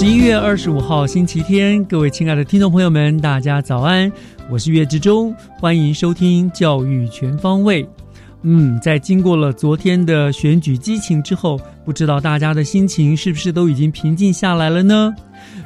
十一月二十五号星期天，各位亲爱的听众朋友们，大家早安！我是岳志忠，欢迎收听教育全方位。嗯，在经过了昨天的选举激情之后，不知道大家的心情是不是都已经平静下来了呢？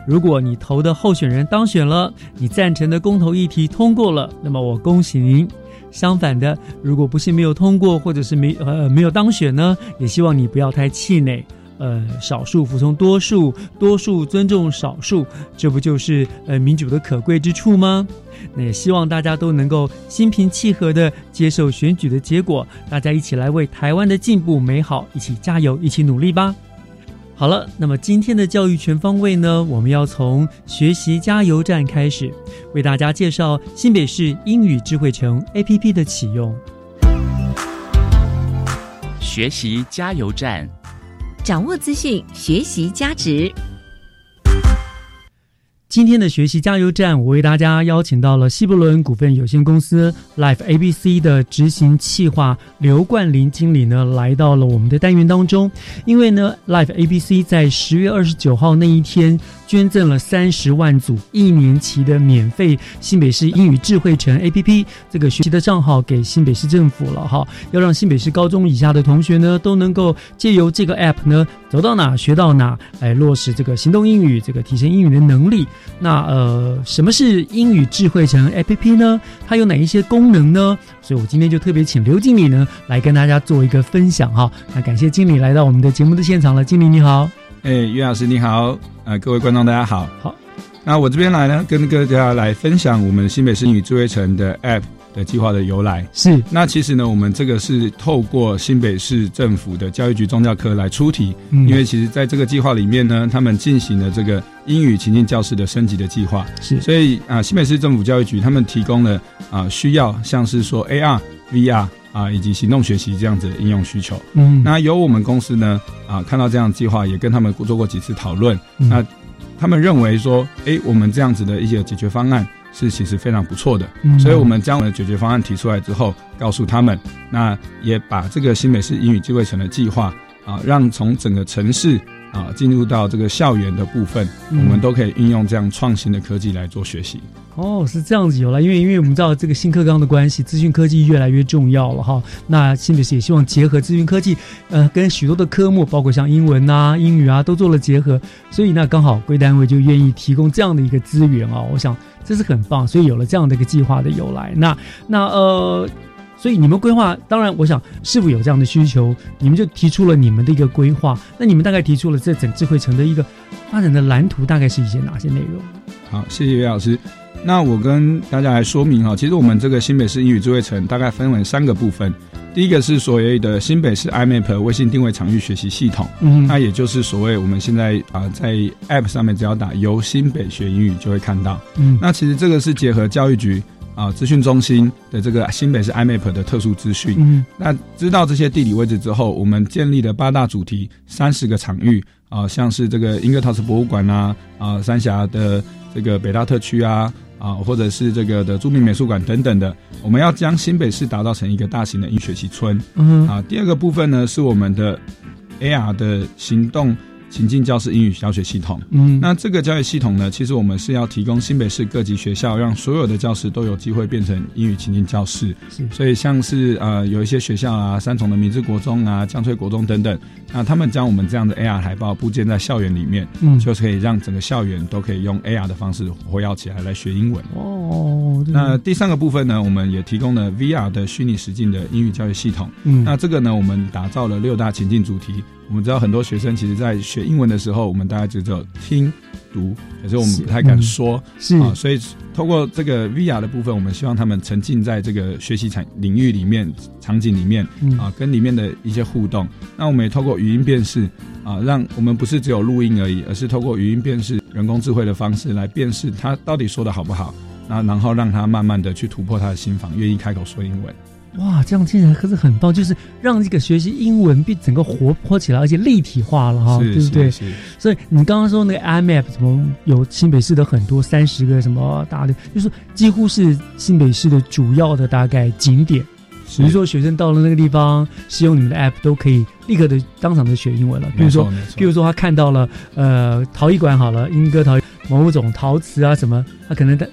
如果你投的候选人当选了，你赞成的公投议题通过了，那么我恭喜您。相反的，如果不幸没有通过，或者是没呃没有当选呢，也希望你不要太气馁。呃，少数服从多数，多数尊重少数，这不就是呃民主的可贵之处吗？那也希望大家都能够心平气和的接受选举的结果，大家一起来为台湾的进步美好一起加油，一起努力吧。好了，那么今天的教育全方位呢，我们要从学习加油站开始，为大家介绍新北市英语智慧城 APP 的启用。学习加油站。掌握资讯，学习价值。今天的学习加油站，我为大家邀请到了西伯伦股份有限公司 Life ABC 的执行企划刘冠霖经理呢，来到了我们的单元当中。因为呢，Life ABC 在十月二十九号那一天。捐赠了三十万组一年期的免费新北市英语智慧城 A P P 这个学习的账号给新北市政府了哈，要让新北市高中以下的同学呢都能够借由这个 App 呢走到哪学到哪，来落实这个行动英语，这个提升英语的能力。那呃，什么是英语智慧城 A P P 呢？它有哪一些功能呢？所以我今天就特别请刘经理呢来跟大家做一个分享哈。那感谢经理来到我们的节目的现场了，经理你好。哎，于老师你好，啊，各位观众大家好，好，那我这边来呢，跟大家来分享我们新北市英语智慧城的 App 的计划的由来。是，那其实呢，我们这个是透过新北市政府的教育局宗教科来出题，因为其实在这个计划里面呢，他们进行了这个英语情境教室的升级的计划，是，所以啊，新北市政府教育局他们提供了啊需要像是说 AR、VR。啊，以及行动学习这样子的应用需求，嗯，那由我们公司呢，啊，看到这样计划，也跟他们做过几次讨论，那他们认为说，哎，我们这样子的一些解决方案是其实非常不错的，所以我们将我们的解决方案提出来之后，告诉他们，那也把这个新美式英语机会城的计划啊，让从整个城市。啊，进入到这个校园的部分，我们都可以运用这样创新的科技来做学习。哦，是这样子有了，因为因为我们知道这个新课纲的关系，资讯科技越来越重要了哈。那新北市也希望结合资讯科技，呃，跟许多的科目，包括像英文啊、英语啊，都做了结合。所以那刚好贵单位就愿意提供这样的一个资源啊，我想这是很棒。所以有了这样的一个计划的由来，那那呃。所以你们规划，当然，我想是否有这样的需求，你们就提出了你们的一个规划。那你们大概提出了这整智慧城的一个发展的蓝图，大概是一些哪些内容？好，谢谢岳老师。那我跟大家来说明哈，其实我们这个新北市英语智慧城大概分为三个部分。第一个是所谓的新北市 iMap 微信定位场域学习系统，嗯，那也就是所谓我们现在啊在 App 上面只要打由新北学英语就会看到。嗯，那其实这个是结合教育局。啊，资讯中心的这个新北市 iMap 的特殊资讯，嗯，那知道这些地理位置之后，我们建立了八大主题，三十个场域啊，像是这个英格陶瓷博物馆啊，啊，三峡的这个北大特区啊，啊，或者是这个的著名美术馆等等的，我们要将新北市打造成一个大型的音学习村，嗯，啊，第二个部分呢是我们的 AR 的行动。情境教室英语教学系统，嗯，那这个教育系统呢，其实我们是要提供新北市各级学校，让所有的教师都有机会变成英语情境教室。是，所以像是呃有一些学校啊，三重的明治国中啊、江翠国中等等，那他们将我们这样的 AR 海报布建在校园里面，嗯，就是可以让整个校园都可以用 AR 的方式活跃起来来学英文。哦，那第三个部分呢，我们也提供了 VR 的虚拟实境的英语教育系统。嗯，那这个呢，我们打造了六大情境主题。我们知道很多学生其实，在学英文的时候，我们大家只有听读，可是我们不太敢说，是啊。所以通过这个 VR 的部分，我们希望他们沉浸在这个学习场领域里面、场景里面啊，跟里面的一些互动。那我们也透过语音辨识啊，让我们不是只有录音而已，而是透过语音辨识、人工智慧的方式来辨识他到底说的好不好，那然后让他慢慢的去突破他的心房，愿意开口说英文。哇，这样听起来可是很棒，就是让这个学习英文变整个活泼起来，而且立体化了哈，对不对？所以你刚刚说那个 IMAP 什么有新北市的很多三十个什么大的，就是几乎是新北市的主要的大概景点。比如说学生到了那个地方，使用你们的 App 都可以立刻的当场的学英文了。比如说，比如说他看到了呃陶艺馆好了，英歌陶某种陶瓷啊什么，他可能在。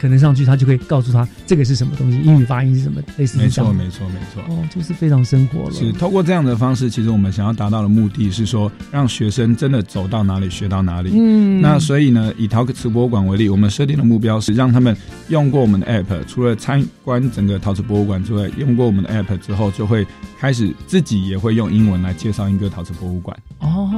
可能上去，他就会告诉他这个是什么东西，英语发音是什么，类似没错，没错，没错。哦，就是非常生活了。是透过这样的方式，其实我们想要达到的目的是说，让学生真的走到哪里学到哪里。嗯。那所以呢，以陶瓷博物馆为例，我们设定的目标是让他们用过我们的 App，除了参观整个陶瓷博物馆之外，用过我们的 App 之后，就会开始自己也会用英文来介绍一个陶瓷博物馆。哦，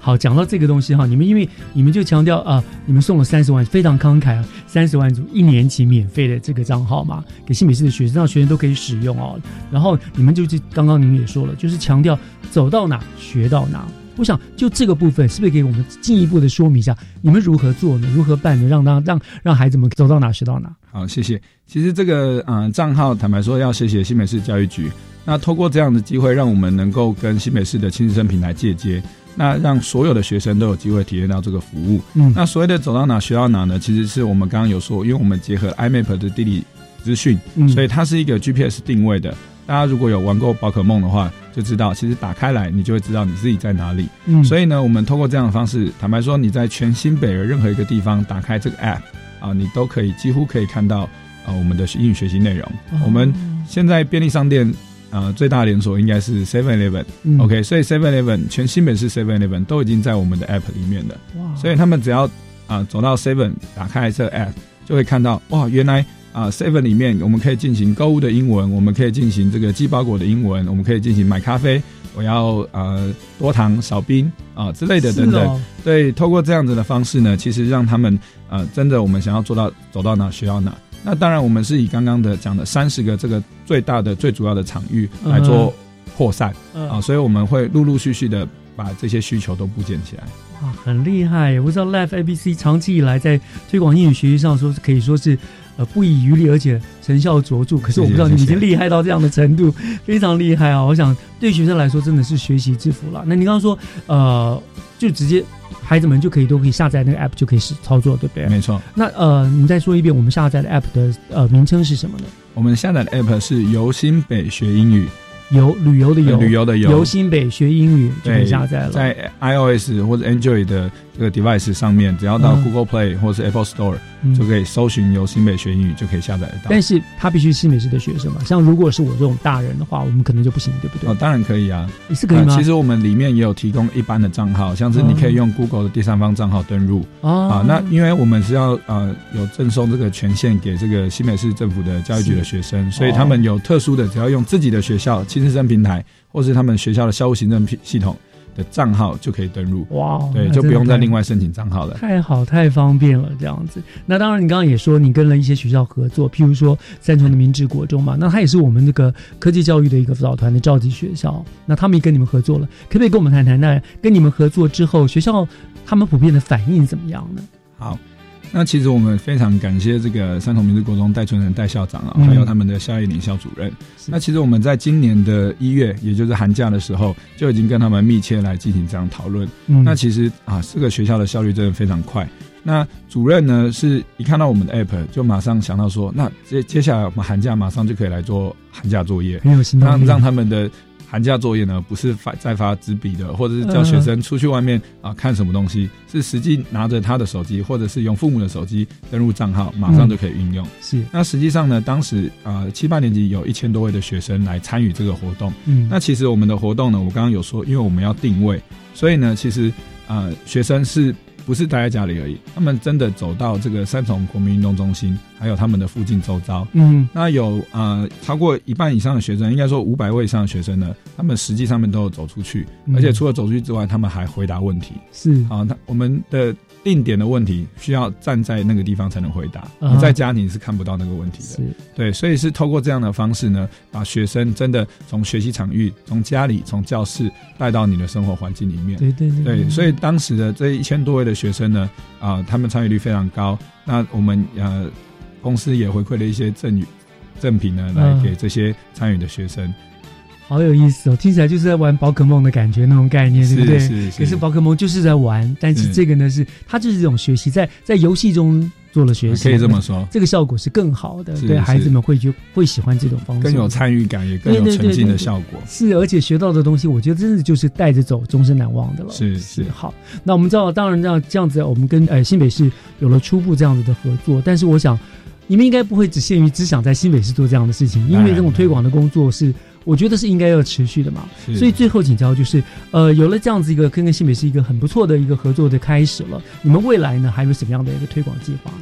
好，讲到这个东西哈，你们因为你们就强调啊，你们送了三十万，非常慷慨啊，三十。万组一年级免费的这个账号嘛，给新美式的学生，让学生都可以使用哦。然后你们就是刚刚您也说了，就是强调走到哪学到哪。我想就这个部分，是不是给我们进一步的说明一下，你们如何做呢？如何办呢？让让让让孩子们走到哪学到哪？好，谢谢。其实这个嗯账号，坦白说要谢谢新美式教育局。那透过这样的机会，让我们能够跟新美式的亲子生平台借接。那让所有的学生都有机会体验到这个服务。嗯，那所谓的走到哪学到哪呢？其实是我们刚刚有说，因为我们结合 iMap 的地理资讯，所以它是一个 GPS 定位的。大家如果有玩过宝可梦的话，就知道其实打开来你就会知道你自己在哪里。嗯，所以呢，我们通过这样的方式，坦白说，你在全新北的任何一个地方打开这个 App 啊，你都可以几乎可以看到啊我们的英语学习内容。我们现在便利商店。呃，最大连锁应该是 Seven Eleven，OK，所以 Seven Eleven 全新北市 Seven Eleven 都已经在我们的 App 里面的，所以他们只要啊走到 Seven 打开这 App，就会看到哇，原来啊 Seven 里面我们可以进行购物的英文，我们可以进行这个寄包裹的英文，我们可以进行买咖啡，我要呃多糖少冰啊之类的等等，对，透过这样子的方式呢，其实让他们呃真的我们想要做到走到哪学到哪。那当然，我们是以刚刚的讲的三十个这个最大的、最主要的场域来做扩散啊，所以我们会陆陆续续的把这些需求都部建起来。哇，很厉害！我知道 Life ABC 长期以来在推广英语学习上，说是可以说是呃不遗余力，而且成效卓著。可是我不知道你们已经厉害到这样的程度，非常厉害啊！我想对学生来说真的是学习之福了。那你刚刚说呃，就直接。孩子们就可以都可以下载那个 app 就可以使操作，对不对？没错。那呃，你再说一遍，我们下载的 app 的呃名称是什么呢？我们下载的 app 是游新北学英语。游旅游的游，旅游的游，游新北学英语就可以下载了。在 iOS 或者 Android 的这个 device 上面，只要到 Google Play 或者是 Apple Store，就可以搜寻由新北学英语，就可以下载得到。但是他必须新北市的学生嘛？像如果是我这种大人的话，我们可能就不行，对不对？哦，当然可以啊，你是可以吗？其实我们里面也有提供一般的账号，像是你可以用 Google 的第三方账号登入啊。那因为我们是要呃有赠送这个权限给这个新北市政府的教育局的学生，所以他们有特殊的，只要用自己的学校亲子生平台。或是他们学校的校务行政系统的账号就可以登录哇，对，就不用再另外申请账号了。太好，太方便了，这样子。那当然，你刚刚也说你跟了一些学校合作，譬如说三重的明治国中嘛，那他也是我们这个科技教育的一个辅导团的召集学校。那他们也跟你们合作了，可不可以跟我们谈谈？那跟你们合作之后，学校他们普遍的反应怎么样呢？好。那其实我们非常感谢这个三重明治国中戴春仁戴校长啊，还有他们的校业领校主任。那其实我们在今年的一月，也就是寒假的时候，就已经跟他们密切来进行这样讨论。那其实啊，这个学校的效率真的非常快。那主任呢，是一看到我们的 app，就马上想到说，那接接下来我们寒假马上就可以来做寒假作业，很有心让让他们的寒假作业呢，不是发再发纸笔的，或者是叫学生出去外面啊看什么东西，是实际拿着他的手机，或者是用父母的手机登录账号，马上就可以运用。是，那实际上呢，当时啊七八年级有一千多位的学生来参与这个活动。嗯，那其实我们的活动呢，我刚刚有说，因为我们要定位，所以呢，其实啊学生是。不是待在家里而已，他们真的走到这个三重国民运动中心，还有他们的附近周遭。嗯，那有呃超过一半以上的学生，应该说五百位以上的学生呢，他们实际上面都有走出去，而且除了走出去之外，他们还回答问题。是啊，他我们的。定点的问题需要站在那个地方才能回答，你在家你是看不到那个问题的。对，所以是透过这样的方式呢，把学生真的从学习场域、从家里、从教室带到你的生活环境里面。对对对。对，所以当时的这一千多位的学生呢，啊，他们参与率非常高。那我们呃公司也回馈了一些赠与赠品呢，来给这些参与的学生。好有意思哦，听起来就是在玩宝可梦的感觉那种概念，对不对？是是。可是宝可梦就是在玩，但是这个呢是它就是这种学习，在在游戏中做了学习，可以这么说，这个效果是更好的，对孩子们会就会喜欢这种方式，更有参与感，也更有沉浸的效果。是，而且学到的东西，我觉得真的就是带着走，终身难忘的了。是是。好，那我们知道，当然这样这样子，我们跟呃新北市有了初步这样子的合作，但是我想你们应该不会只限于只想在新北市做这样的事情，因为这种推广的工作是。我觉得是应该要持续的嘛，所以最后请教就是，呃，有了这样子一个跟跟新北市一个很不错的一个合作的开始了，你们未来呢还有什么样的一个推广计划？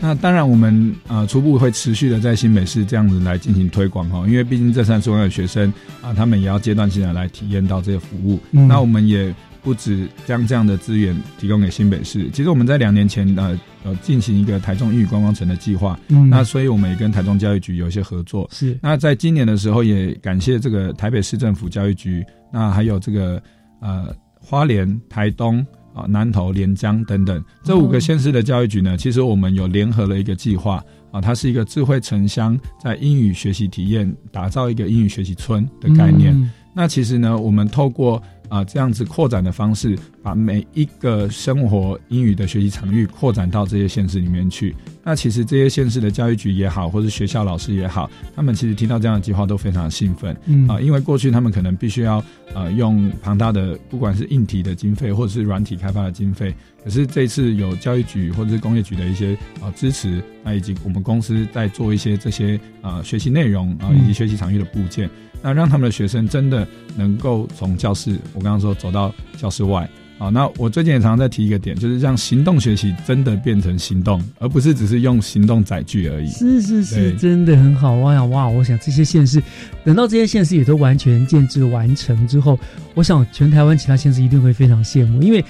那当然，我们呃初步会持续的在新北市这样子来进行推广哈，因为毕竟这三十万的学生啊，他们也要阶段性的来体验到这些服务，那我们也。不止将这样的资源提供给新北市，其实我们在两年前呃呃进行一个台中英语观光城的计划，嗯，那所以我们也跟台中教育局有一些合作，是。那在今年的时候也感谢这个台北市政府教育局，那还有这个呃花莲、台东啊、南投、连江等等。这五个县市的教育局呢，其实我们有联合了一个计划啊，它是一个智慧城乡在英语学习体验，打造一个英语学习村的概念。那其实呢，我们透过啊，这样子扩展的方式，把每一个生活英语的学习场域扩展到这些县市里面去。那其实这些县市的教育局也好，或是学校老师也好，他们其实听到这样的计划都非常兴奋。嗯啊，因为过去他们可能必须要呃用庞大的不管是硬体的经费或者是软体开发的经费，可是这次有教育局或者是工业局的一些啊支持，那以及我们公司在做一些这些啊学习内容啊以及学习场域的部件。那让他们的学生真的能够从教室，我刚刚说走到教室外啊。那我最近也常常在提一个点，就是让行动学习真的变成行动，而不是只是用行动载具而已。是是是，真的很好。我想哇，我想这些县市，等到这些县市也都完全建制完成之后，我想全台湾其他县市一定会非常羡慕，因为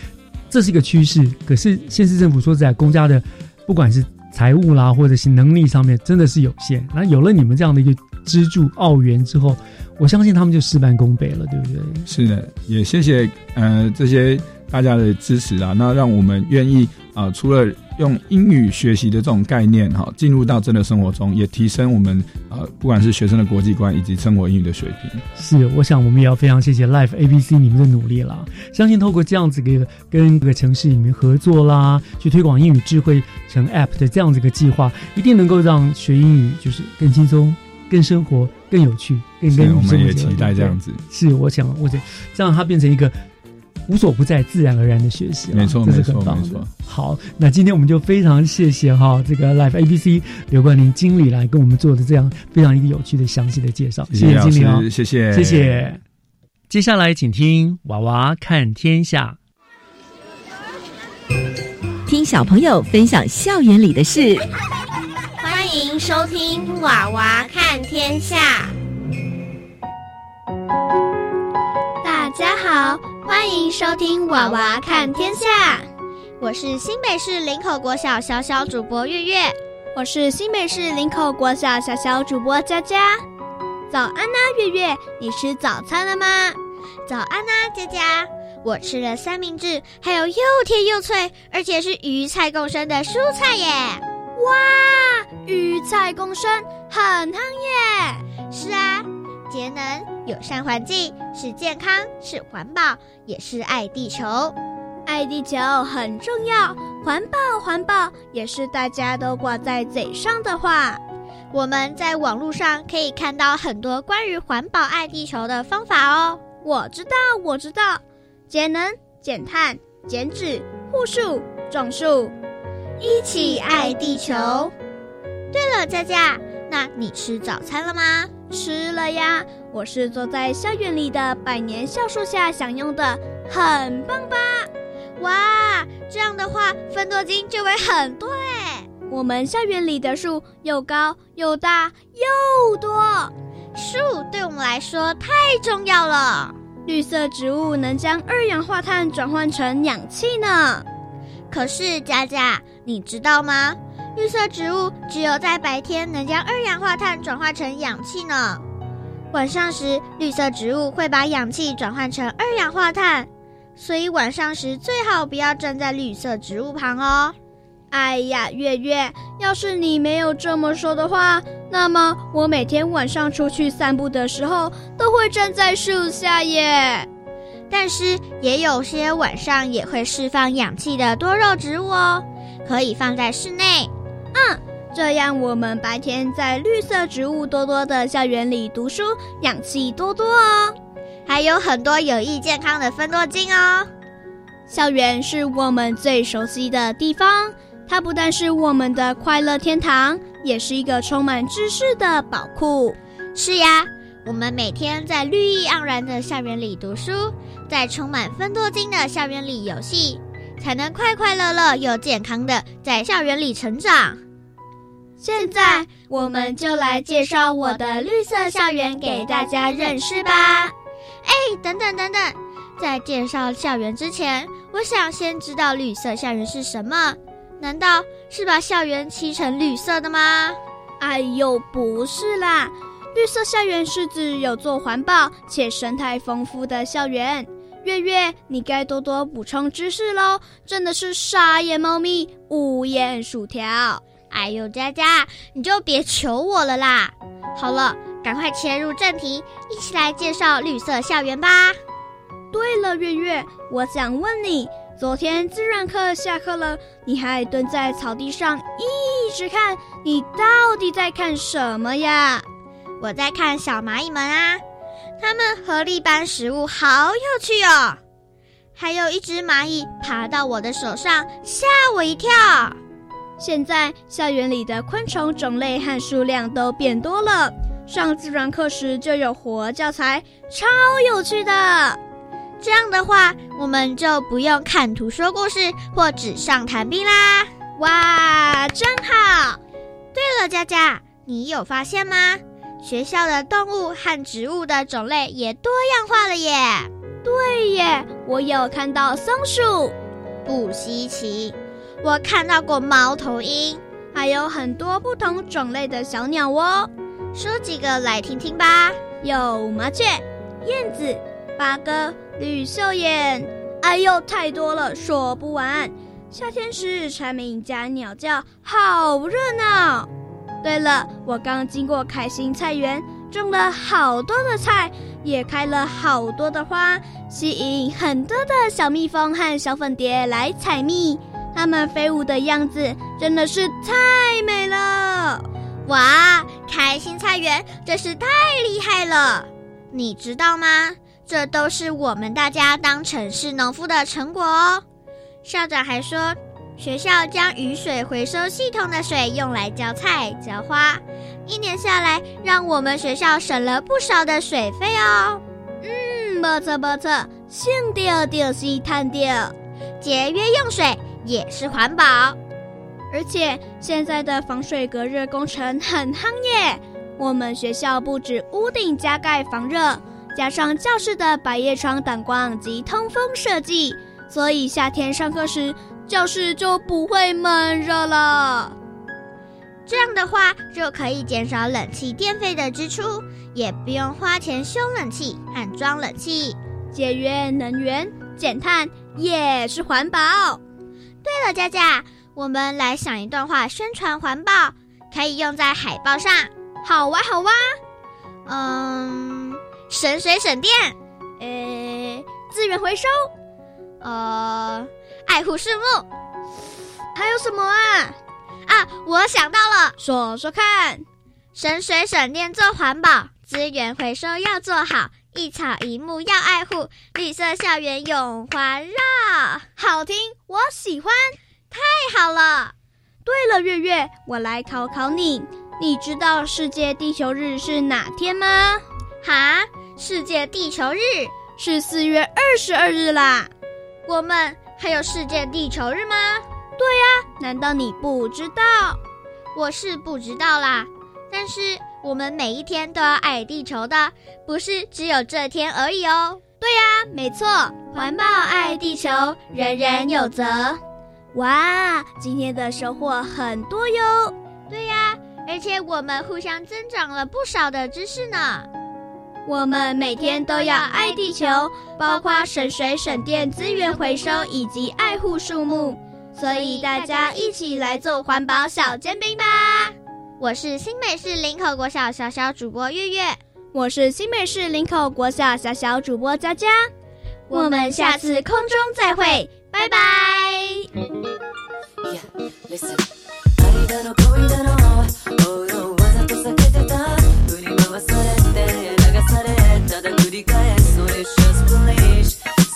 这是一个趋势。可是县市政府说在公家的，不管是财务啦，或者是能力上面，真的是有限。那有了你们这样的一个资助澳元之后。我相信他们就事半功倍了，对不对？是的，也谢谢呃这些大家的支持啊，那让我们愿意啊，除了用英语学习的这种概念哈，进入到真的生活中，也提升我们呃不管是学生的国际观以及生活英语的水平。是，我想我们也要非常谢谢 Life A B C 你们的努力啦。相信透过这样子个跟各个城市里面合作啦，去推广英语智慧成 App 的这样子一个计划，一定能够让学英语就是更轻松。更生活更有趣，更更我们也期待这样子。是，我想，我觉得这样它变成一个无所不在、自然而然的学习，没错，没错，没错。好，那今天我们就非常谢谢哈这个 Life A B C 刘冠霖经理来跟我们做的这样非常一个有趣的详细的介绍。谢谢经理哦，谢谢，谢谢。接下来请听娃娃看天下，听小朋友分享校园里的事。欢迎收听《娃娃看天下》。大家好，欢迎收听《娃娃看天下》。我是新北市林口国小小小主播月月，我是新北市林口国小小小主播佳佳。早安呐，月月，你吃早餐了吗？早安呐，佳佳，我吃了三明治，还有又甜又脆，而且是鱼菜共生的蔬菜耶。哇，鱼菜共生，很夯耶！是啊，节能、友善环境，是健康，是环保，也是爱地球。爱地球很重要，环保环保也是大家都挂在嘴上的话。我们在网络上可以看到很多关于环保爱地球的方法哦。我知道，我知道，节能、减碳、减脂、护树、种树，一起爱地球。对了，佳佳，那你吃早餐了吗？吃了呀，我是坐在校园里的百年橡树下享用的，很棒吧？哇，这样的话，分多金就会很多哎。我们校园里的树又高又大又多，树对我们来说太重要了。绿色植物能将二氧化碳转换成氧气呢。可是佳佳，你知道吗？绿色植物只有在白天能将二氧化碳转化成氧气呢。晚上时，绿色植物会把氧气转换成二氧化碳，所以晚上时最好不要站在绿色植物旁哦。哎呀，月月，要是你没有这么说的话，那么我每天晚上出去散步的时候都会站在树下耶。但是也有些晚上也会释放氧气的多肉植物哦，可以放在室内。嗯，这样我们白天在绿色植物多多的校园里读书，氧气多多哦，还有很多有益健康的分多精哦。校园是我们最熟悉的地方。它不但是我们的快乐天堂，也是一个充满知识的宝库。是呀，我们每天在绿意盎然的校园里读书，在充满分多金的校园里游戏，才能快快乐乐又健康的在校园里成长。现在，我们就来介绍我的绿色校园给大家认识吧。哎，等等等等，在介绍校园之前，我想先知道绿色校园是什么。难道是把校园漆成绿色的吗？哎呦，不是啦！绿色校园是指有做环保且生态丰富的校园。月月，你该多多补充知识喽！真的是傻眼猫咪，无眼薯条。哎呦，佳佳，你就别求我了啦！好了，赶快切入正题，一起来介绍绿色校园吧。对了，月月，我想问你。昨天自然课下课了，你还蹲在草地上一直看，你到底在看什么呀？我在看小蚂蚁们啊，它们合力搬食物，好有趣哦！还有一只蚂蚁爬到我的手上，吓我一跳。现在校园里的昆虫种类和数量都变多了，上自然课时就有活教材，超有趣的。这样的话，我们就不用看图说故事或纸上谈兵啦！哇，真好！对了，佳佳，你有发现吗？学校的动物和植物的种类也多样化了耶！对耶，我有看到松鼠，不稀奇。我看到过猫头鹰，还有很多不同种类的小鸟哦。说几个来听听吧。有麻雀、燕子、八哥。绿袖眼，哎呦，太多了，说不完。夏天时，蝉鸣加鸟叫，好热闹。对了，我刚经过开心菜园，种了好多的菜，也开了好多的花，吸引很多的小蜜蜂和小粉蝶来采蜜。它们飞舞的样子真的是太美了！哇，开心菜园真是太厉害了，你知道吗？这都是我们大家当城市农夫的成果哦。校长还说，学校将雨水回收系统的水用来浇菜浇花，一年下来，让我们学校省了不少的水费哦。嗯，不错不错，省掉就是贪掉，节约用水也是环保。而且现在的防水隔热工程很夯耶，我们学校不止屋顶加盖防热。加上教室的百叶窗挡光及通风设计，所以夏天上课时教室就不会闷热了。这样的话就可以减少冷气电费的支出，也不用花钱修冷气和装冷气，节约能源、减碳也是环保。对了，佳佳，我们来想一段话宣传环保，可以用在海报上。好哇，好哇，嗯。省水省电，呃，资源回收，呃，爱护树木，还有什么啊？啊，我想到了，说说看，省水省电做环保，资源回收要做好，一草一木要爱护，绿色校园永环绕。好听，我喜欢，太好了！对了，月月，我来考考你，你知道世界地球日是哪天吗？哈，世界地球日是四月二十二日啦。我们还有世界地球日吗？对呀，难道你不知道？我是不知道啦。但是我们每一天都要爱地球的，不是只有这天而已哦。对呀，没错，环保爱地球，人人有责。哇，今天的收获很多哟。对呀，而且我们互相增长了不少的知识呢。我们每天都要爱地球，包括省水省电、资源回收以及爱护树木。所以大家一起来做环保小尖兵吧！我是新美市林口国小小小主播月月，我是新美市林口国小小小主播佳佳。我们下次空中再会，拜拜。今ま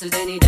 Amsterdam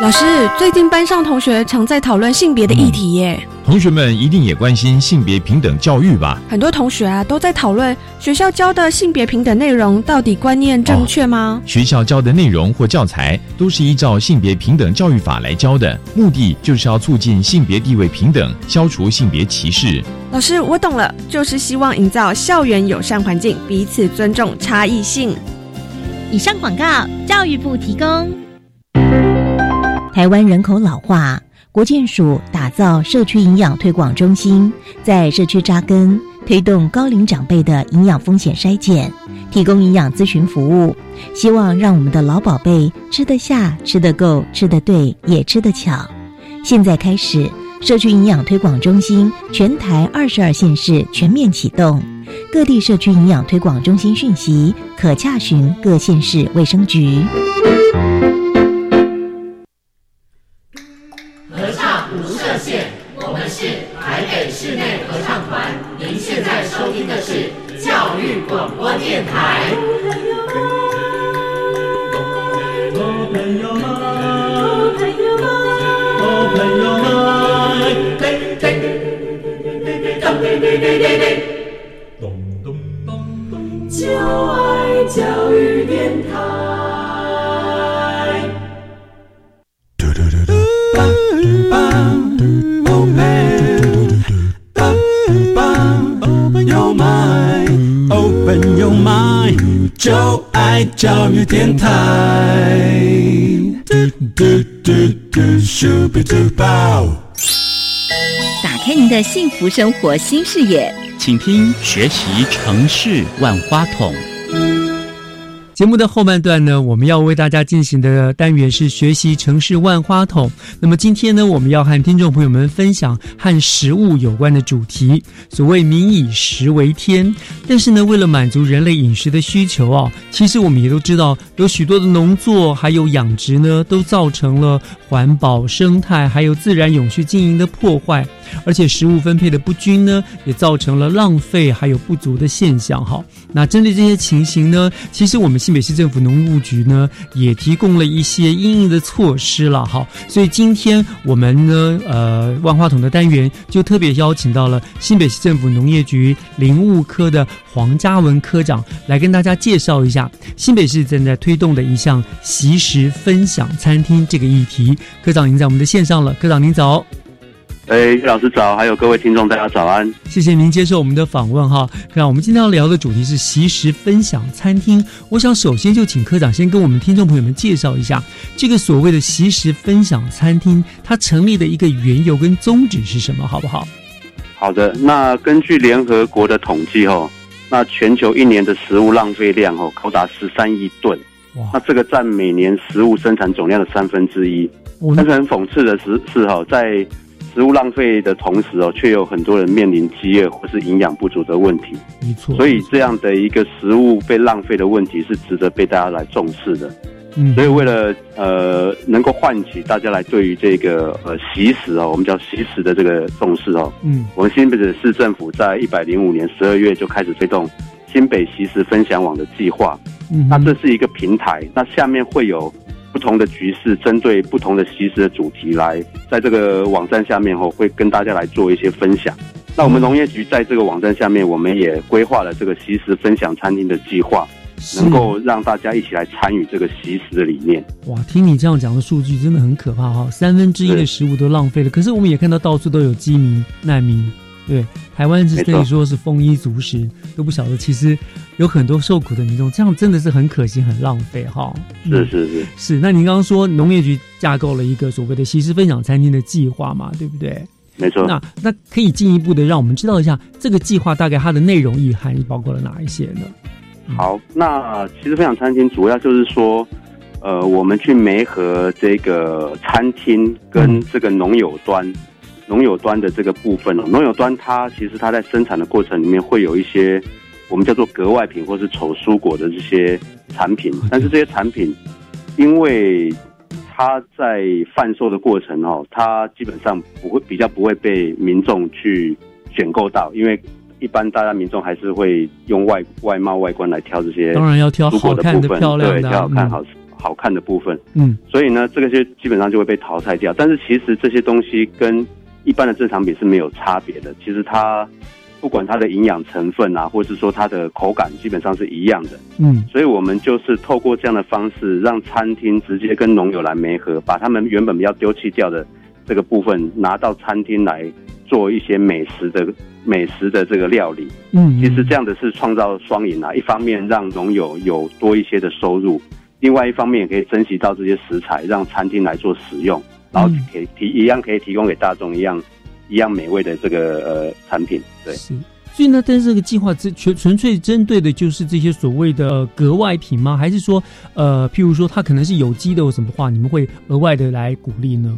老师，最近班上同学常在讨论性别的议题耶。同学们一定也关心性别平等教育吧？很多同学啊都在讨论学校教的性别平等内容到底观念正确吗？学校教的内容或教材都是依照性别平等教育法来教的，目的就是要促进性别地位平等，消除性别歧视。老师，我懂了，就是希望营造校园友善环境，彼此尊重差异性。以上广告，教育部提供。台湾人口老化，国健署打造社区营养推广中心，在社区扎根，推动高龄长辈的营养风险筛检，提供营养咨询服务，希望让我们的老宝贝吃得下、吃得够、吃得对，也吃得巧。现在开始，社区营养推广中心全台二十二县市全面启动，各地社区营养推广中心讯息可洽询各县市卫生局。不设限我们是台北室内合唱团您现在收听的是教育广播电台。老朋友们。老朋友们。老朋友们。老朋友们。当当当当当当当当咚咚咚就爱教育电台打开您的幸福生活新视野，请听学习城市万花筒。节目的后半段呢，我们要为大家进行的单元是学习城市万花筒。那么今天呢，我们要和听众朋友们分享和食物有关的主题。所谓“民以食为天”，但是呢，为了满足人类饮食的需求啊，其实我们也都知道，有许多的农作还有养殖呢，都造成了环保、生态还有自然永续经营的破坏。而且食物分配的不均呢，也造成了浪费还有不足的现象。哈，那针对这些情形呢，其实我们新北市政府农务局呢，也提供了一些应应的措施了。哈，所以今天我们呢，呃，万花筒的单元就特别邀请到了新北市政府农业局林务科的黄嘉文科长来跟大家介绍一下新北市正在推动的一项习食分享餐厅这个议题。科长已经在我们的线上了，科长您早。哎，岳老师早，还有各位听众，大家早安！谢谢您接受我们的访问哈。那我们今天要聊的主题是习食分享餐厅。我想首先就请科长先跟我们听众朋友们介绍一下这个所谓的习食分享餐厅，它成立的一个缘由跟宗旨是什么，好不好？好的，那根据联合国的统计哦，那全球一年的食物浪费量哦高达十三亿吨，哇，那这个占每年食物生产总量的三分之一。但是很讽刺的是，是哈在食物浪费的同时哦，却有很多人面临饥饿或是营养不足的问题。没错，所以这样的一个食物被浪费的问题是值得被大家来重视的。嗯，所以为了呃能够唤起大家来对于这个呃习食哦，我们叫习食的这个重视哦，嗯，我们新北市政府在一百零五年十二月就开始推动新北习食分享网的计划。嗯，那这是一个平台，那下面会有。不同的局势，针对不同的习食的主题来，在这个网站下面后，会跟大家来做一些分享。那我们农业局在这个网站下面，我们也规划了这个习食分享餐厅的计划，能够让大家一起来参与这个习食的理念。哇，听你这样讲的数据真的很可怕哈，三分之一的食物都浪费了。可是我们也看到到处都有饥民难民。对，台湾是可以说是丰衣足食，都不晓得其实有很多受苦的民众，这样真的是很可惜、很浪费哈。是是是是。那您刚刚说农业局架构了一个所谓的“西施分享餐厅”的计划嘛，对不对？没错。那那可以进一步的让我们知道一下这个计划大概它的内容意涵包括了哪一些呢？好，那其实分享餐厅主要就是说，呃，我们去媒合这个餐厅跟这个农友端，农友端的这个部分哦，农友端它其实它在生产的过程里面会有一些我们叫做格外品或是丑蔬果的这些产品，但是这些产品因为它在贩售的过程哦，它基本上不会比较不会被民众去选购到，因为一般大家民众还是会用外外貌外观来挑这些，当然要挑好看的、漂亮的，对，挑好看好。好看的部分，嗯，所以呢，这个就基本上就会被淘汰掉。但是其实这些东西跟一般的正常品是没有差别的。其实它不管它的营养成分啊，或者是说它的口感，基本上是一样的。嗯，所以我们就是透过这样的方式，让餐厅直接跟农友来媒合，把他们原本要丢弃掉的这个部分拿到餐厅来做一些美食的美食的这个料理。嗯，其实这样的是创造双赢啊，一方面让农友有多一些的收入。另外一方面也可以珍惜到这些食材，让餐厅来做使用，然后可以提一样可以提供给大众一样一样美味的这个呃产品。对，是。所以呢，但是这个计划只纯纯粹针对的就是这些所谓的格外品吗？还是说，呃，譬如说它可能是有机的或什么的话，你们会额外的来鼓励呢？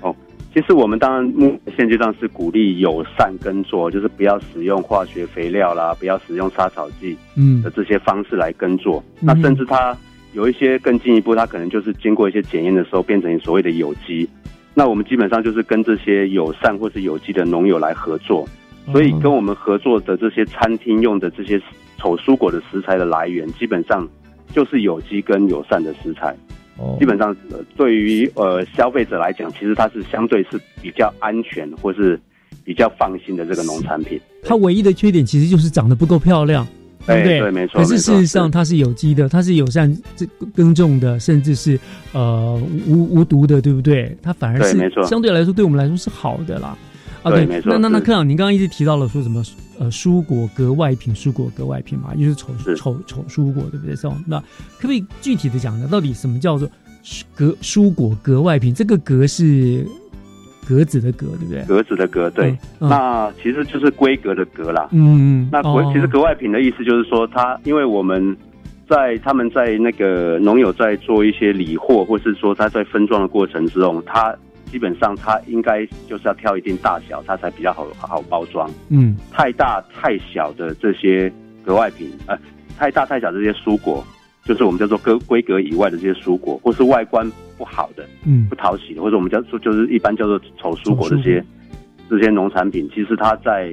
哦，其实我们当然目现阶段是鼓励友善耕作，就是不要使用化学肥料啦，不要使用杀草剂，嗯的这些方式来耕作。那甚至它。有一些更进一步，它可能就是经过一些检验的时候变成所谓的有机。那我们基本上就是跟这些友善或是有机的农友来合作，所以跟我们合作的这些餐厅用的这些丑蔬果的食材的来源，基本上就是有机跟友善的食材。基本上对于呃消费者来讲，其实它是相对是比较安全或是比较放心的这个农产品。它唯一的缺点其实就是长得不够漂亮。对不对？没错。可是事实上，它是有机的，它是友善这耕种的，甚至是呃无无毒的，对不对？它反而是相对来说，对我们来说是好的啦。啊对，没错。那那那科长，您刚刚一直提到了说什么呃蔬果格外品，蔬果格外品嘛，就是丑丑丑蔬果，对不对？是那可不可以具体的讲呢？到底什么叫做格蔬果格外品？这个格是？格子的格，对不对？格子的格，对。那其实就是规格的格啦。嗯嗯，那格其实格外品的意思就是说，它因为我们在他们在那个农友在做一些理货，或是说他在分装的过程之中，他基本上他应该就是要挑一定大小，它才比较好好包装。嗯，太大太小的这些格外品，呃，太大太小这些蔬果。就是我们叫做规规格以外的这些蔬果，或是外观不好的，嗯，不讨喜的，或者我们叫做就是一般叫做丑蔬果这些这些农产品，其实它在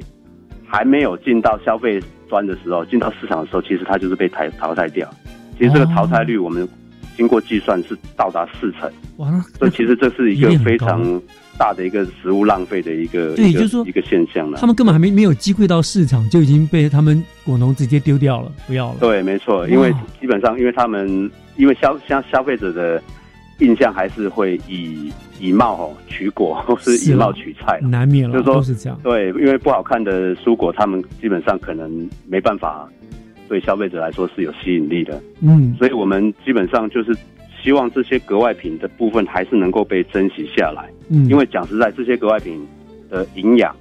还没有进到消费端的时候，进到市场的时候，其实它就是被淘淘汰掉。其实这个淘汰率我们经过计算是到达四成，哇，所以其实这是一个非常。大的一个食物浪费的一个对，就是说一个现象了。他们根本还没没有机会到市场，就已经被他们果农直接丢掉了，不要了。对，没错，因为基本上，因为他们因为消消消费者的印象还是会以以貌哦取果，或是以貌取菜，难免了，就是说是这样。对，因为不好看的蔬果，他们基本上可能没办法对消费者来说是有吸引力的。嗯，所以我们基本上就是。希望这些格外品的部分还是能够被珍惜下来，嗯，因为讲实在，这些格外品的营养，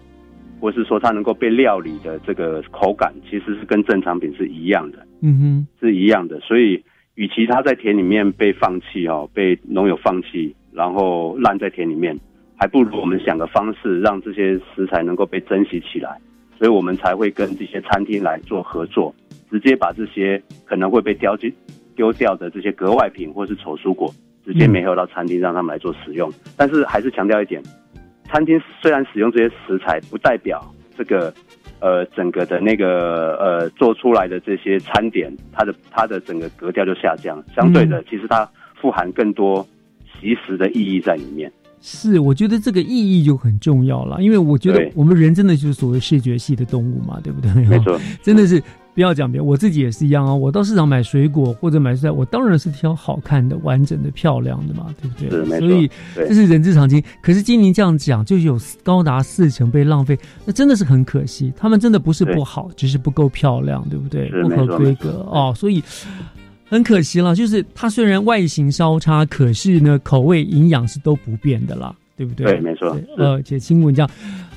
或是说它能够被料理的这个口感，其实是跟正常品是一样的，嗯哼，是一样的。所以，与其它在田里面被放弃哦，被农友放弃，然后烂在田里面，还不如我们想个方式，让这些食材能够被珍惜起来。所以我们才会跟这些餐厅来做合作，直接把这些可能会被丢弃。丢掉的这些格外品或是丑蔬果，直接没有到餐厅让他们来做使用。但是还是强调一点，餐厅虽然使用这些食材，不代表这个呃整个的那个呃做出来的这些餐点，它的它的整个格调就下降。相对的，其实它富含更多其实的意义在里面。是，我觉得这个意义就很重要了，因为我觉得我们人真的就是所谓视觉系的动物嘛，对不对？没错，真的是。不要讲别，我自己也是一样啊。我到市场买水果或者买菜，我当然是挑好看的、完整的、漂亮的嘛，对不对？所以这是人之常情。可是金宁这样讲，就有高达四成被浪费，那真的是很可惜。他们真的不是不好，只是不够漂亮，对不对？不合规格哦，所以很可惜了。就是它虽然外形稍差，可是呢，口味、营养是都不变的啦，对不对？对，没错。呃，且亲吻这样，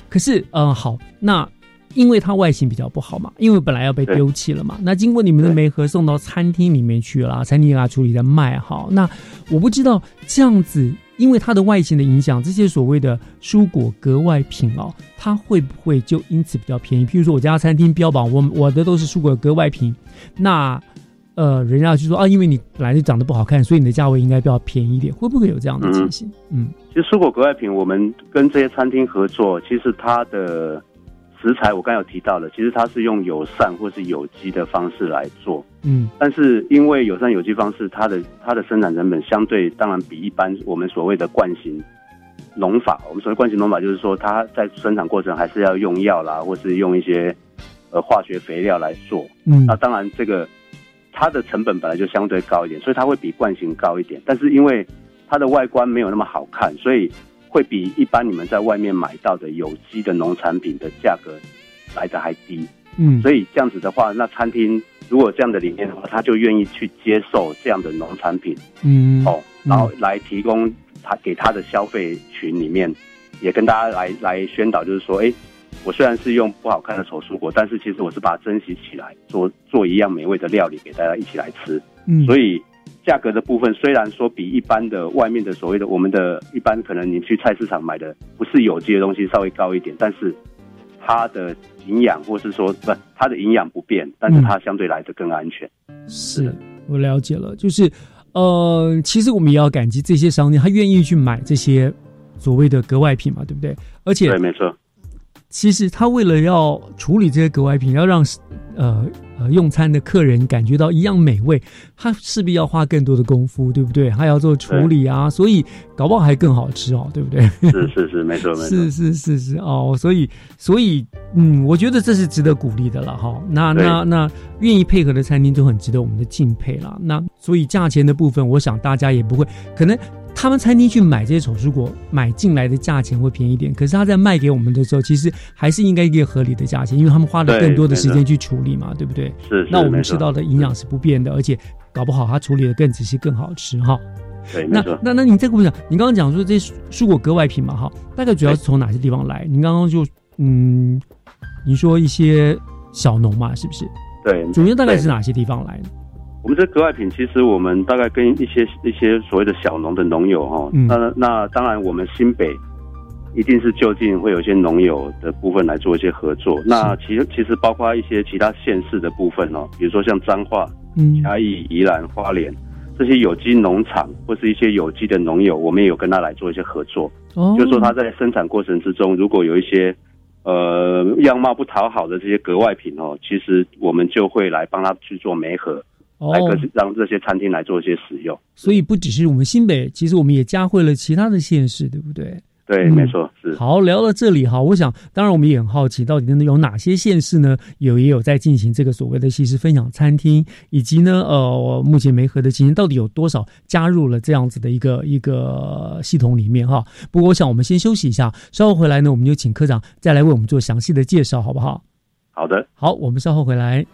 可是呃，好那。因为它外形比较不好嘛，因为本来要被丢弃了嘛。那经过你们的煤盒送到餐厅里面去了，餐厅给它处理的卖哈。那我不知道这样子，因为它的外形的影响，这些所谓的蔬果格外品哦，它会不会就因此比较便宜？譬如说我家餐厅标榜我我的都是蔬果格外品，那呃，人家就说啊，因为你本来就长得不好看，所以你的价位应该比较便宜一点，会不会有这样的情形？嗯，其实蔬果格外品，我们跟这些餐厅合作，其实它的。食材我刚有提到了，其实它是用友善或是有机的方式来做，嗯，但是因为友善有机方式，它的它的生产成本相对当然比一般我们所谓的惯性农法，我们所谓惯性农法就是说它在生产过程还是要用药啦，或是用一些呃化学肥料来做，嗯，那当然这个它的成本本来就相对高一点，所以它会比惯性高一点，但是因为它的外观没有那么好看，所以。会比一般你们在外面买到的有机的农产品的价格来的还低，嗯，所以这样子的话，那餐厅如果这样的理念的话，他就愿意去接受这样的农产品，嗯，哦，然后来提供他给他的消费群里面，也跟大家来来宣导，就是说，哎，我虽然是用不好看的丑蔬果，但是其实我是把它珍惜起来，做做一样美味的料理给大家一起来吃，嗯，所以。价格的部分虽然说比一般的外面的所谓的我们的一般可能你去菜市场买的不是有机的东西稍微高一点，但是它的营养或是说不它的营养不变，但是它相对来的更安全。是我了解了，就是呃，其实我们也要感激这些商店，他愿意去买这些所谓的格外品嘛，对不对？而且对，没错。其实他为了要处理这些格外品，要让呃。呃，用餐的客人感觉到一样美味，他势必要花更多的功夫，对不对？还要做处理啊，所以搞不好还更好吃哦，对不对？是是是，没错没错，是是是是哦，所以所以嗯，我觉得这是值得鼓励的了哈。那那那愿意配合的餐厅都很值得我们的敬佩了。那所以价钱的部分，我想大家也不会可能。他们餐厅去买这些丑蔬果，买进来的价钱会便宜点。可是他在卖给我们的时候，其实还是应该一个合理的价钱，因为他们花了更多的时间去处理嘛，对不对？是。那我们吃到的营养是不变的，而且搞不好他处理的更仔细、更好吃哈。对，那那那你再跟我讲，你刚刚讲说这些蔬果格外品嘛，哈，大概主要是从哪些地方来？你刚刚就嗯，你说一些小农嘛，是不是？对。主要大概是哪些地方来？我们这格外品，其实我们大概跟一些一些所谓的小农的农友哈，那那当然我们新北一定是就近会有一些农友的部分来做一些合作。那其实其实包括一些其他县市的部分哦，比如说像彰化、嘉义、宜兰花莲这些有机农场或是一些有机的农友，我们也有跟他来做一些合作。哦，就是说他在生产过程之中，如果有一些呃样貌不讨好的这些格外品哦，其实我们就会来帮他去做媒合。来让这些餐厅来做一些使用，所以不只是我们新北，其实我们也加惠了其他的县市，对不对？对，没错，是。好，聊到这里哈，我想，当然我们也很好奇，到底真的有哪些县市呢？有也有在进行这个所谓的西施分享餐厅，以及呢，呃，目前梅河的情形到底有多少加入了这样子的一个一个系统里面哈？不过我想我们先休息一下，稍后回来呢，我们就请科长再来为我们做详细的介绍，好不好？好的，好，我们稍后回来。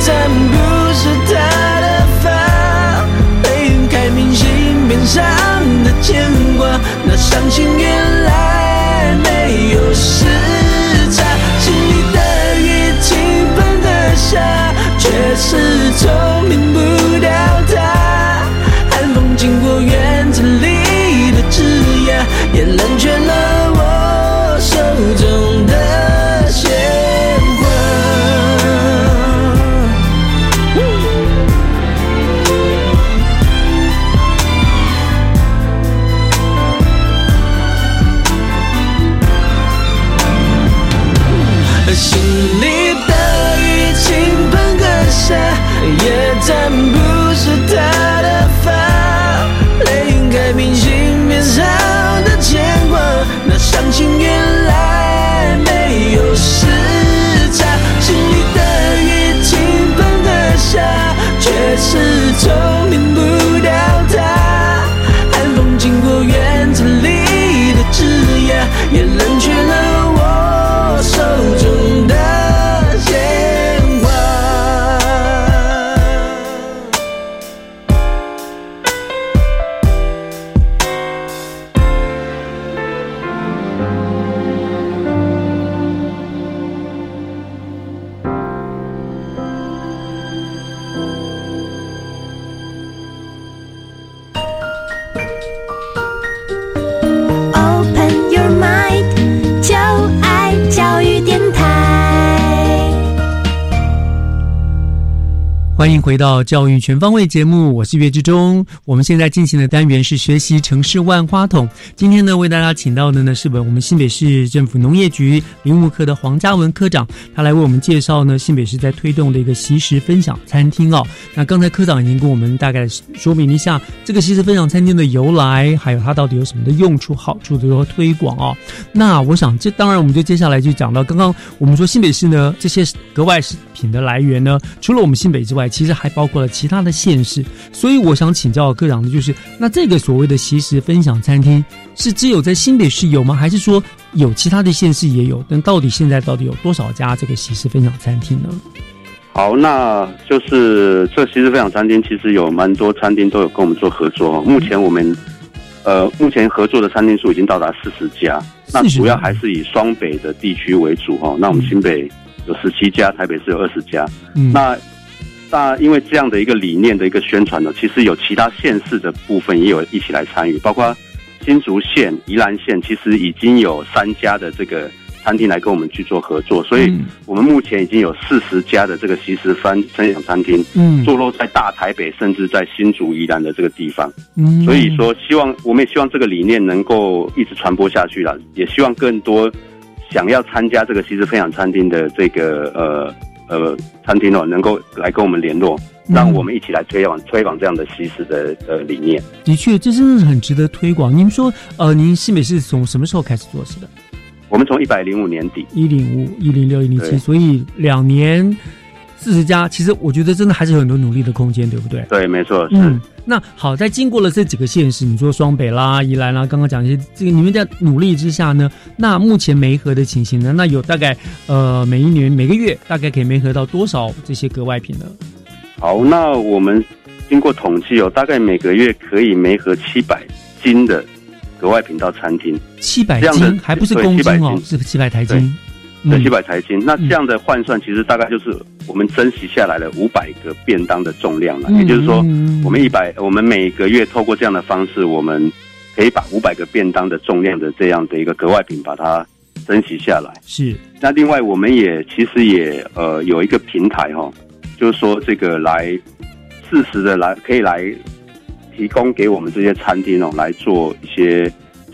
真不是他的发，被晕开明信片上的牵挂，那伤心原来没有时差，心里的雨倾盆的下，却是错。欢迎回到教育全方位节目，我是岳志忠。我们现在进行的单元是学习城市万花筒。今天呢，为大家请到的呢是本我们新北市政府农业局林务科的黄嘉文科长，他来为我们介绍呢新北市在推动的一个习食分享餐厅哦。那刚才科长已经跟我们大概说明一下这个习食分享餐厅的由来，还有它到底有什么的用处、好处的如何推广哦。那我想，这当然我们就接下来就讲到刚刚我们说新北市呢这些格外食品的来源呢，除了我们新北之外，其实还包括了其他的县市。所以我想请教科长的就是，那这个所谓的习食分享餐厅是只有在新北市有吗？还是说有其他的县市也有？但到底现在到底有多少家这个习食分享餐厅呢？好，那就是这其实分享餐厅，其实有蛮多餐厅都有跟我们做合作哦。目前我们呃，目前合作的餐厅数已经到达四十家，那主要还是以双北的地区为主哦。那我们新北有十七家，台北市有二十家。嗯那那因为这样的一个理念的一个宣传呢，其实有其他县市的部分也有一起来参与，包括新竹县、宜兰县，其实已经有三家的这个餐厅来跟我们去做合作，所以我们目前已经有四十家的这个西式分分享餐厅，嗯。坐落在大台北，甚至在新竹、宜兰的这个地方。嗯。所以说，希望我们也希望这个理念能够一直传播下去了，也希望更多想要参加这个西式分享餐厅的这个呃呃餐厅哦，能够来跟我们联络，嗯让我们一起来推广推广这样的西式的呃理念。的确，这真的是很值得推广。您说，呃，您西美是从什么时候开始做事的？我们从一百零五年底，一零五、一零六、一零七，所以两年四十家，其实我觉得真的还是有很多努力的空间，对不对？对，没错，是。嗯，那好，在经过了这几个县市，你说双北啦、宜兰啦，刚刚讲一些这个，你们在努力之下呢，那目前没合的情形呢，那有大概呃每一年每个月大概可以没合到多少这些格外品呢？好，那我们经过统计哦，大概每个月可以没合七百斤的格外品到餐厅，七百斤，还不是公斤700哦，是七百台斤。对，嗯七百台斤。那这样的换算，其实大概就是我们珍惜下来了五百个便当的重量了。嗯也就是说嗯，我们一百，我们每个月透过这样的方式，我们可以把五百个便当的重量的这样的一个格外品，把它珍惜下来。是，那另外，我们也其实也呃有一个平台哈、哦，就是说这个来适时的来可以来提供给我们这些餐厅哦来做一些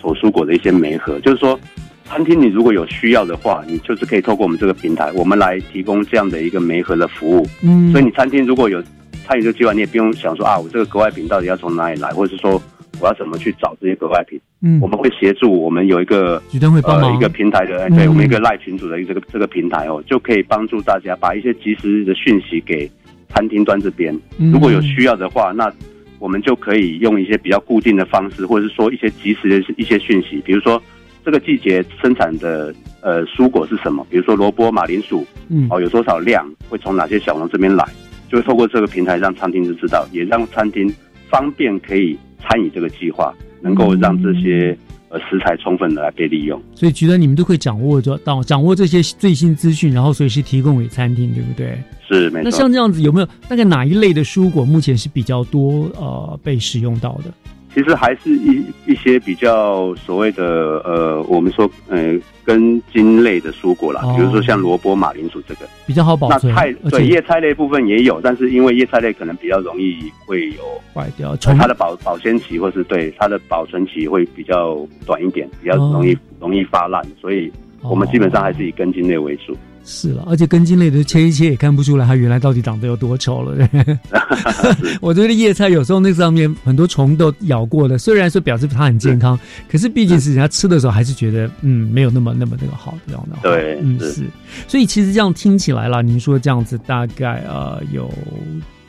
手蔬果的一些媒合，就是说。餐厅，你如果有需要的话，你就是可以透过我们这个平台，我们来提供这样的一个媒合的服务。嗯所以你餐厅如果有参与这个计划，你也不用想说啊，我这个格外品到底要从哪里来，或者是说我要怎么去找这些格外品。嗯我们会协助，我们有一个举灯会帮忙呃、一个平台的，对我们一个赖群组的一个这个这个平台哦，就可以帮助大家把一些及时的讯息给餐厅端这边。嗯如果有需要的话，那我们就可以用一些比较固定的方式，或者是说一些及时的一些讯息，比如说这个季节生产的呃蔬果是什么，比如说萝卜、马铃薯，嗯哦有多少量，会从哪些小农这边来，就会透过这个平台让餐厅就知道，也让餐厅方便可以参与这个计划，能够让这些呃食材充分的来被利用。所以觉得你们都会掌握着到掌握这些最新资讯，然后随时提供给餐厅，对不对？是没错。那像这样子，有没有大概哪一类的蔬果目前是比较多呃被使用到的？其实还是一一些比较所谓的呃，我们说呃根茎类的蔬果啦，比如说像萝卜、马铃薯这个比较好保存。那菜对叶菜类部分也有，但是因为叶菜类可能比较容易会有坏掉，它的保保鲜期或是对它的保存期会比较短一点，比较容易容易发烂，所以我们基本上还是以根茎类为主。是了，而且根茎类的切一切也看不出来它原来到底长得有多丑了。我觉得叶菜有时候那上面很多虫都咬过的，虽然说表示它很健康，可是毕竟是人家吃的时候还是觉得嗯没有那么那么那个好这样的。对，嗯是。所以其实这样听起来啦，您说这样子大概呃有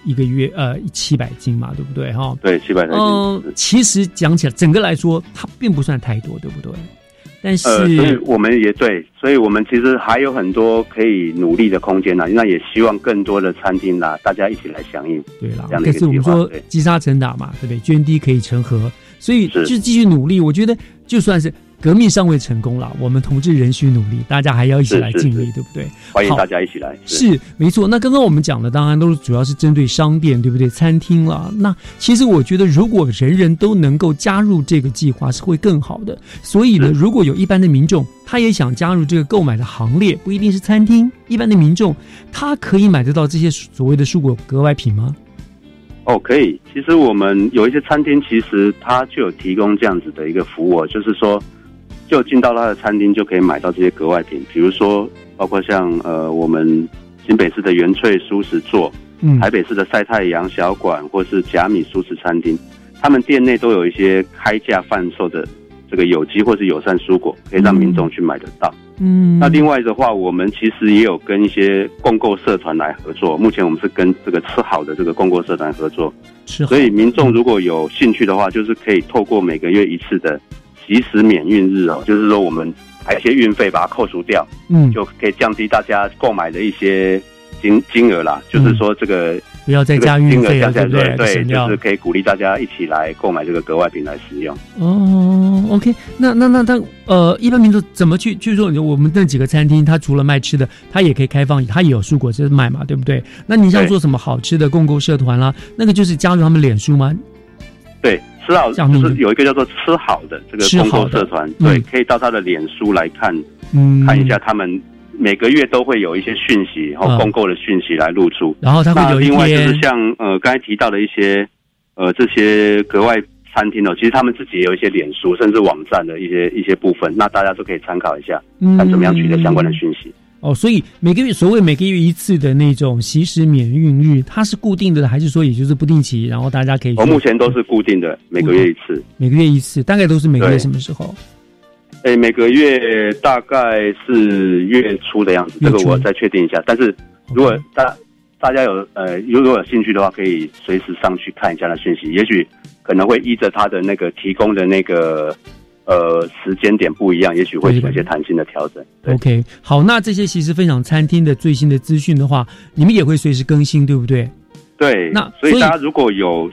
一个月呃七百斤嘛，对不对哈？对，七百斤。嗯，其实讲起来整个来说它并不算太多，对不对？但是，所以我们也对，所以我们其实还有很多可以努力的空间呢。那也希望更多的餐厅呢，大家一起来响应。对了，可是我们说积沙成塔嘛，对不对？涓滴可以成河，所以就继续努力。我觉得就算是。革命尚未成功了，我们同志仍需努力，大家还要一起来尽力，对不对？欢迎大家一起来。是没错。那刚刚我们讲的，当然都是主要是针对商店，对不对？餐厅了。那其实我觉得，如果人人都能够加入这个计划，是会更好的。所以呢，如果有一般的民众，他也想加入这个购买的行列，不一定是餐厅，一般的民众，他可以买得到这些所谓的蔬果格外品吗？哦，可以。其实我们有一些餐厅，其实它就有提供这样子的一个服务，就是说。就进到他的餐厅就可以买到这些格外品，比如说包括像呃我们新北市的原萃素食座，嗯，台北市的晒太阳小馆或是甲米素食餐厅，他们店内都有一些开价贩售的这个有机或是友善蔬果，可以让民众去买得到。嗯，那另外的话，我们其实也有跟一些共购社团来合作，目前我们是跟这个吃好的这个共购社团合作，所以民众如果有兴趣的话，就是可以透过每个月一次的。即时免运日哦，就是说我们把一些运费把它扣除掉，嗯，就可以降低大家购买的一些金金额啦。就是说这个不要再加运费了，对不对？对，就是可以鼓励大家一起来购买这个格外品来使用。哦，OK，那那那他呃，一般民众怎么去？就是说我们那几个餐厅，它除了卖吃的，它也可以开放，它也有蔬果是卖嘛，对不对？那你像做什么好吃的共购社团啦，那个就是加入他们脸书吗？对。吃好就是有一个叫做“吃好的”这个公购社团，对，可以到他的脸书来看，看一下他们每个月都会有一些讯息，然后公购的讯息来露出。然后他会有另外就是像呃刚才提到的一些呃这些格外餐厅哦，其实他们自己也有一些脸书甚至网站的一些一些部分，那大家都可以参考一下，看怎么样取得相关的讯息。哦，所以每个月所谓每个月一次的那种习食免运日，它是固定的，还是说也就是不定期？然后大家可以。我目前都是固定的，每个月一次。每个月一次，大概都是每个月什么时候？哎，每个月大概是月初的样子，这个我再确定一下。但是如果大大家有呃如果有兴趣的话，可以随时上去看一下那讯息，也许可能会依着他的那个提供的那个。呃，时间点不一样，也许会有一些弹性的调整。OK，好，那这些其实分享餐厅的最新的资讯的话，你们也会随时更新，对不对？对，那所以大家如果有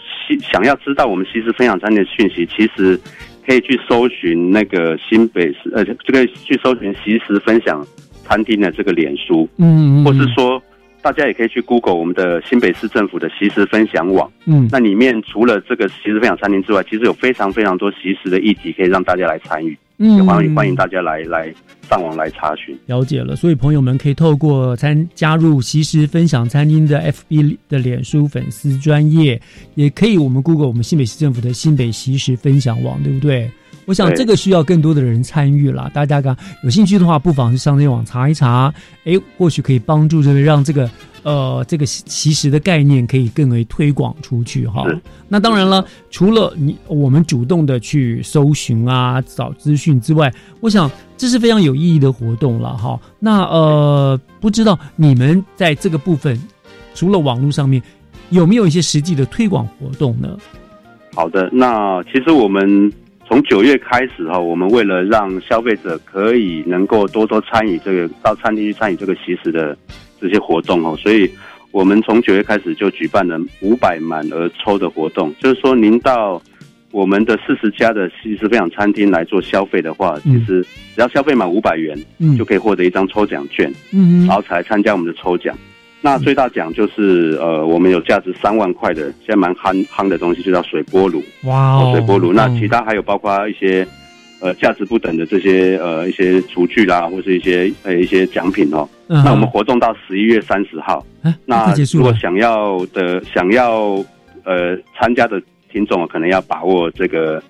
想要知道我们西施分享餐厅的讯息，其实可以去搜寻那个新北市，呃，这个去搜寻西施分享餐厅的这个脸书，嗯，或是说。大家也可以去 Google 我们的新北市政府的习食分享网，嗯，那里面除了这个习食分享餐厅之外，其实有非常非常多习食的议题可以让大家来参与，嗯，欢迎欢迎大家来来上网来查询。了解了，所以朋友们可以透过参加入习食分享餐厅的 FB 的脸书粉丝专业，也可以我们 Google 我们新北市政府的新北习食分享网，对不对？我想这个需要更多的人参与了。大家刚有兴趣的话，不妨去上内网查一查，哎，或许可以帮助这个让这个呃这个其实的概念可以更为推广出去哈。那当然了，除了你我们主动的去搜寻啊找资讯之外，我想这是非常有意义的活动了哈。那呃，不知道你们在这个部分，除了网络上面有没有一些实际的推广活动呢？好的，那其实我们。从九月开始哈，我们为了让消费者可以能够多多参与这个到餐厅去参与这个习食的这些活动哦，所以我们从九月开始就举办了五百满额抽的活动，就是说您到我们的四十家的西式分享餐厅来做消费的话，其实只要消费满五百元，嗯。就可以获得一张抽奖券，嗯然后才参加我们的抽奖。那最大奖就是呃，我们有价值三万块的，现在蛮夯夯的东西，就叫水波炉。哇哦，水波炉。那嗯其他还有包括一些呃价值不等的这些呃一些厨具啦，或是一些呃一些奖品哦。嗯那我们活动到十一月三十号。啊那如果想要的想要呃参加的听众，可能要把握这个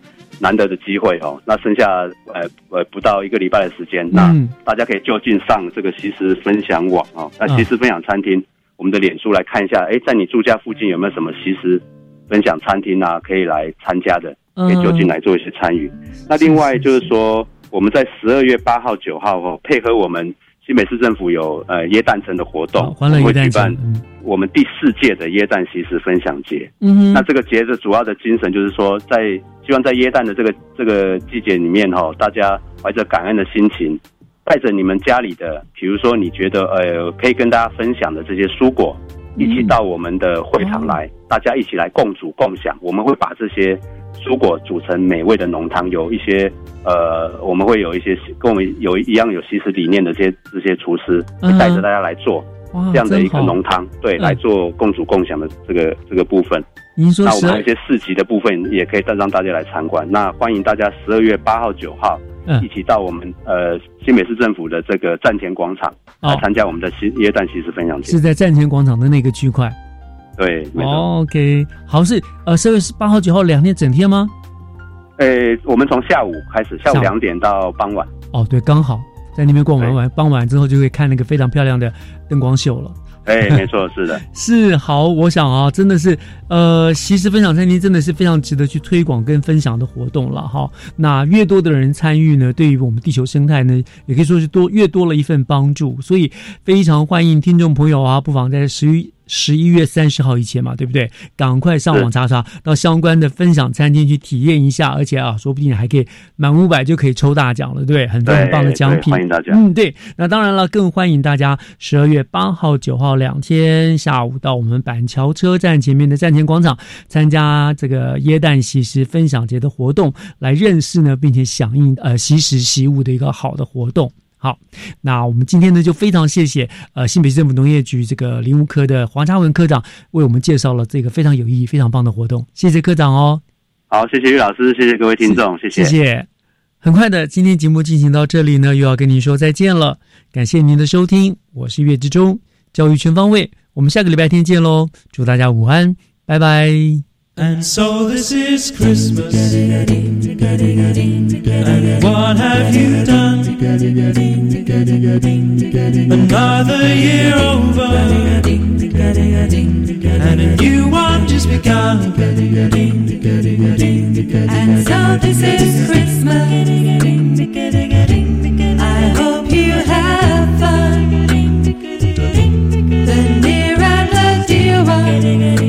难得的机会哦。那剩下呃呃不到一个礼拜的时间，那嗯大家可以就近上这个西施分享网哦，那西施分享餐厅，我们的脸书来看一下，哎，在你住家附近有没有什么西施分享餐厅啊，可以来参加的，嗯可以就近来做一些参与。那另外就是说，我们在十二月八号、九号哦，配合我们新北市政府有呃耶诞城的活动，会举办我们第四届的耶诞西施分享节。嗯那这个节的主要的精神就是说，在希望在耶诞的这个这个季节里面哈、大家怀着感恩的心情，带着你们家里的，比如说你觉得呃可以跟大家分享的这些蔬果，一起到我们的会场来，大家一起来共煮共享。我们会把这些蔬果煮成美味的浓汤，有一些呃，我们会有一些跟我们有一样有西式理念的这些这些厨师，会带着大家来做。哇这样的一个浓汤，对，嗯来做共煮共享的这个这个部分。您说那我们还有一些市集的部分，也可以带让大家来参观。那欢迎大家十二月八号、九号，嗯一起到我们呃新北市政府的这个站前广场哦来参加我们的西耶诞西施分享节是。在站前广场的那个区块。对，没错。哦 OK，好是呃十二月八号、九号两天整天吗？呃，我们从下午开始，下午下午两点到傍晚。哦，对，刚好在那边逛完完，傍晚之后就会看那个非常漂亮的灯光秀了。哎，没错，是的。是好，我想啊，真的是，呃，其实分享餐厅真的是非常值得去推广跟分享的活动了哈。那越多的人参与呢，对于我们地球生态呢，也可以说是多越多了一份帮助。所以非常欢迎听众朋友啊，不妨在十一十一月三十号以前嘛，对不对？赶快上网查查，到相关的分享餐厅去体验一下，而且啊，说不定还可以满五百就可以抽大奖了，对不对？很多很棒的奖品，欢迎大家嗯，对。那当然了，更欢迎大家十二月八号、九号两天下午到我们板桥车站前面的站前广场参加这个耶诞习食分享节的活动，来认识呢，并且响应呃习食习物的一个好的活动。好，那我们今天呢就非常谢谢呃新北市政府农业局这个林务科的黄嘉文科长为我们介绍了这个非常有意义、非常棒的活动，谢谢科长哦。好，谢谢玉老师，谢谢各位听众，谢谢谢。很快的，今天节目进行到这里呢，又要跟您说再见了。感谢您的收听，我是岳志忠，教育全方位，我们下个礼拜天见喽！祝大家午安，拜拜。And so this is Christmas. And what have you done? Another year over. And a new one just begun. And so this is Christmas. I hope you have fun. The near and the dear one.